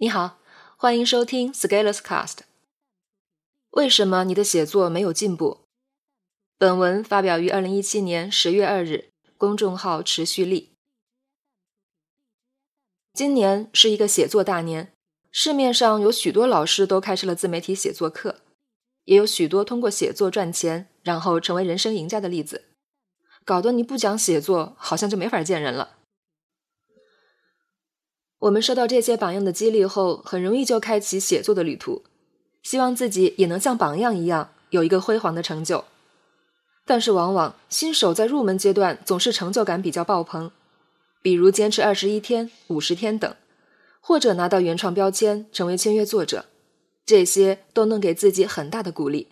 你好，欢迎收听 Scalers Cast。为什么你的写作没有进步？本文发表于二零一七年十月二日，公众号持续力。今年是一个写作大年，市面上有许多老师都开设了自媒体写作课，也有许多通过写作赚钱，然后成为人生赢家的例子，搞得你不讲写作，好像就没法见人了。我们受到这些榜样的激励后，很容易就开启写作的旅途，希望自己也能像榜样一样有一个辉煌的成就。但是，往往新手在入门阶段总是成就感比较爆棚，比如坚持二十一天、五十天等，或者拿到原创标签成为签约作者，这些都能给自己很大的鼓励。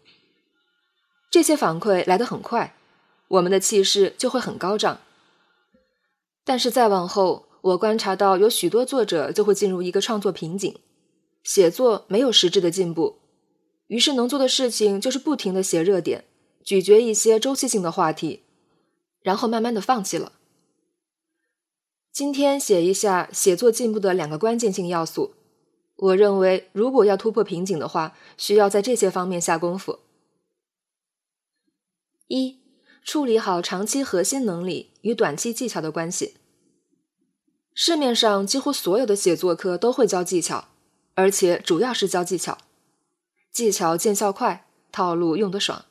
这些反馈来得很快，我们的气势就会很高涨。但是再往后，我观察到，有许多作者就会进入一个创作瓶颈，写作没有实质的进步，于是能做的事情就是不停的写热点，咀嚼一些周期性的话题，然后慢慢的放弃了。今天写一下写作进步的两个关键性要素，我认为如果要突破瓶颈的话，需要在这些方面下功夫。一、处理好长期核心能力与短期技巧的关系。市面上几乎所有的写作课都会教技巧，而且主要是教技巧，技巧见效快，套路用得爽。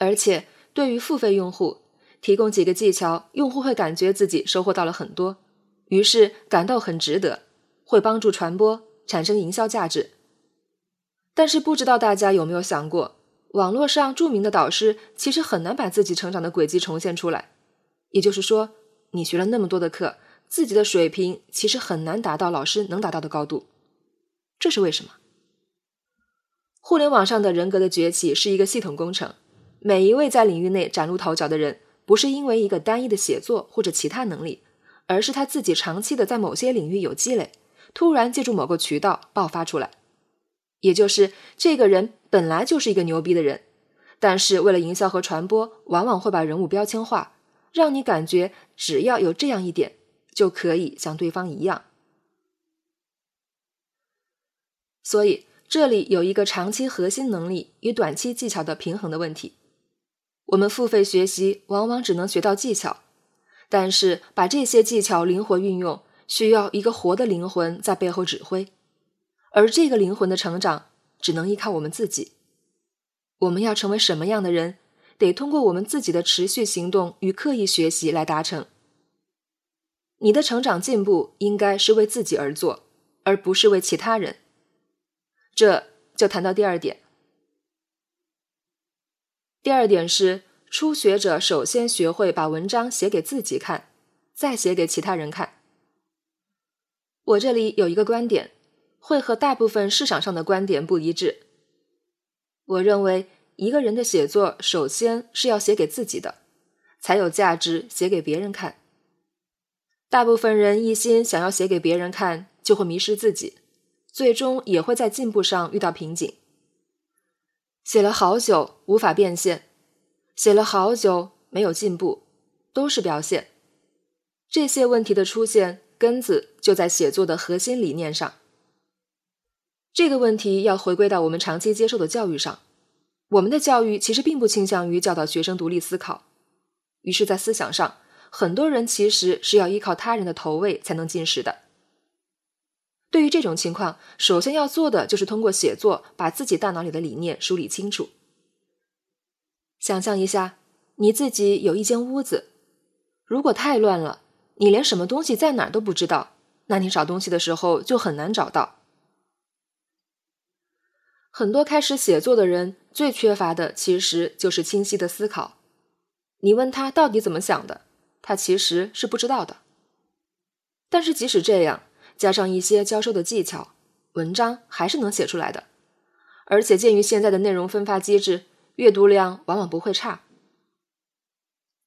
而且对于付费用户，提供几个技巧，用户会感觉自己收获到了很多，于是感到很值得，会帮助传播，产生营销价值。但是不知道大家有没有想过，网络上著名的导师其实很难把自己成长的轨迹重现出来，也就是说，你学了那么多的课。自己的水平其实很难达到老师能达到的高度，这是为什么？互联网上的人格的崛起是一个系统工程，每一位在领域内崭露头角的人，不是因为一个单一的写作或者其他能力，而是他自己长期的在某些领域有积累，突然借助某个渠道爆发出来。也就是这个人本来就是一个牛逼的人，但是为了营销和传播，往往会把人物标签化，让你感觉只要有这样一点。就可以像对方一样，所以这里有一个长期核心能力与短期技巧的平衡的问题。我们付费学习，往往只能学到技巧，但是把这些技巧灵活运用，需要一个活的灵魂在背后指挥，而这个灵魂的成长，只能依靠我们自己。我们要成为什么样的人，得通过我们自己的持续行动与刻意学习来达成。你的成长进步应该是为自己而做，而不是为其他人。这就谈到第二点。第二点是，初学者首先学会把文章写给自己看，再写给其他人看。我这里有一个观点，会和大部分市场上的观点不一致。我认为，一个人的写作首先是要写给自己的，才有价值写给别人看。大部分人一心想要写给别人看，就会迷失自己，最终也会在进步上遇到瓶颈。写了好久无法变现，写了好久没有进步，都是表现。这些问题的出现根子就在写作的核心理念上。这个问题要回归到我们长期接受的教育上。我们的教育其实并不倾向于教导学生独立思考，于是，在思想上。很多人其实是要依靠他人的投喂才能进食的。对于这种情况，首先要做的就是通过写作把自己大脑里的理念梳理清楚。想象一下，你自己有一间屋子，如果太乱了，你连什么东西在哪儿都不知道，那你找东西的时候就很难找到。很多开始写作的人最缺乏的其实就是清晰的思考。你问他到底怎么想的？他其实是不知道的，但是即使这样，加上一些教授的技巧，文章还是能写出来的。而且鉴于现在的内容分发机制，阅读量往往不会差。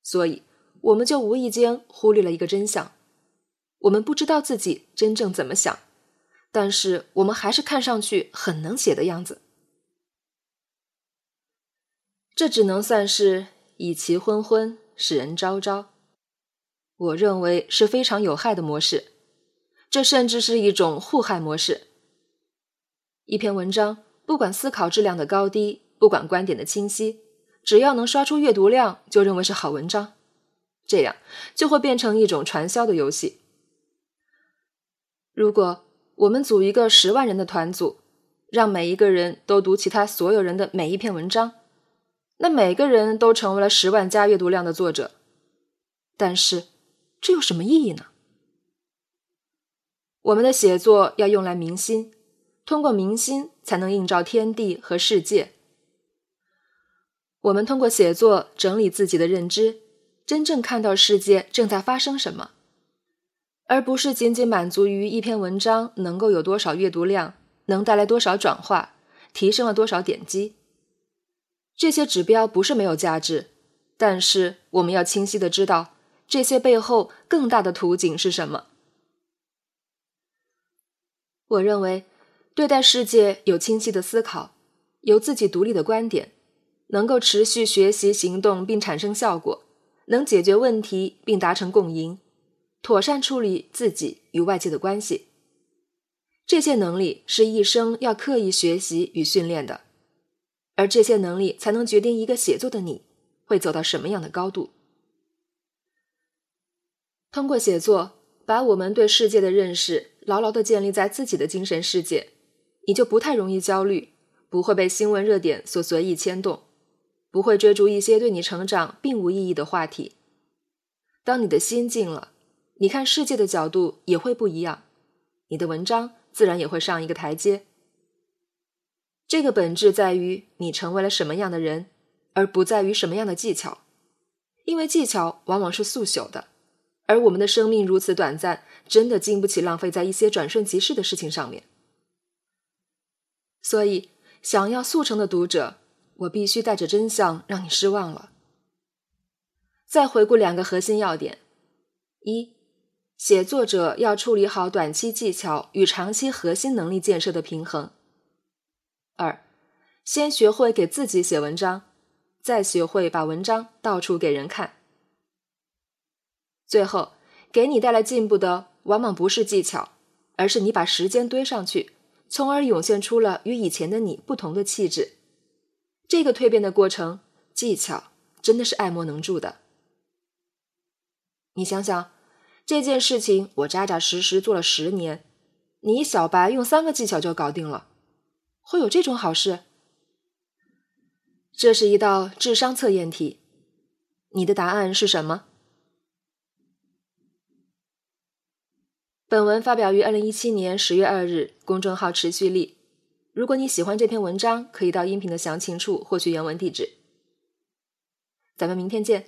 所以，我们就无意间忽略了一个真相：我们不知道自己真正怎么想，但是我们还是看上去很能写的样子。这只能算是以其昏昏，使人昭昭。我认为是非常有害的模式。这甚至是一种互害模式。一篇文章，不管思考质量的高低，不管观点的清晰，只要能刷出阅读量，就认为是好文章。这样就会变成一种传销的游戏。如果我们组一个十万人的团组，让每一个人都读其他所有人的每一篇文章，那每个人都成为了十万加阅读量的作者。但是，这有什么意义呢？我们的写作要用来明心，通过明心才能映照天地和世界。我们通过写作整理自己的认知，真正看到世界正在发生什么，而不是仅仅满足于一篇文章能够有多少阅读量。能带来多少转化，提升了多少点击？这些指标不是没有价值，但是我们要清晰的知道这些背后更大的图景是什么。我认为，对待世界有清晰的思考，有自己独立的观点，能够持续学习行动并产生效果，能解决问题并达成共赢，妥善处理自己与外界的关系。这些能力是一生要刻意学习与训练的，而这些能力才能决定一个写作的你会走到什么样的高度。通过写作，把我们对世界的认识牢牢地建立在自己的精神世界，你就不太容易焦虑，不会被新闻热点所随意牵动，不会追逐一些对你成长并无意义的话题。当你的心静了，你看世界的角度也会不一样，你的文章。自然也会上一个台阶。这个本质在于你成为了什么样的人，而不在于什么样的技巧，因为技巧往往是速朽的，而我们的生命如此短暂，真的经不起浪费在一些转瞬即逝的事情上面。所以，想要速成的读者，我必须带着真相让你失望了。再回顾两个核心要点：一。写作者要处理好短期技巧与长期核心能力建设的平衡。二，先学会给自己写文章，再学会把文章到处给人看。最后，给你带来进步的往往不是技巧，而是你把时间堆上去，从而涌现出了与以前的你不同的气质。这个蜕变的过程，技巧真的是爱莫能助的。你想想。这件事情我扎扎实实做了十年，你小白用三个技巧就搞定了，会有这种好事？这是一道智商测验题，你的答案是什么？本文发表于二零一七年十月二日，公众号持续力。如果你喜欢这篇文章，可以到音频的详情处获取原文地址。咱们明天见。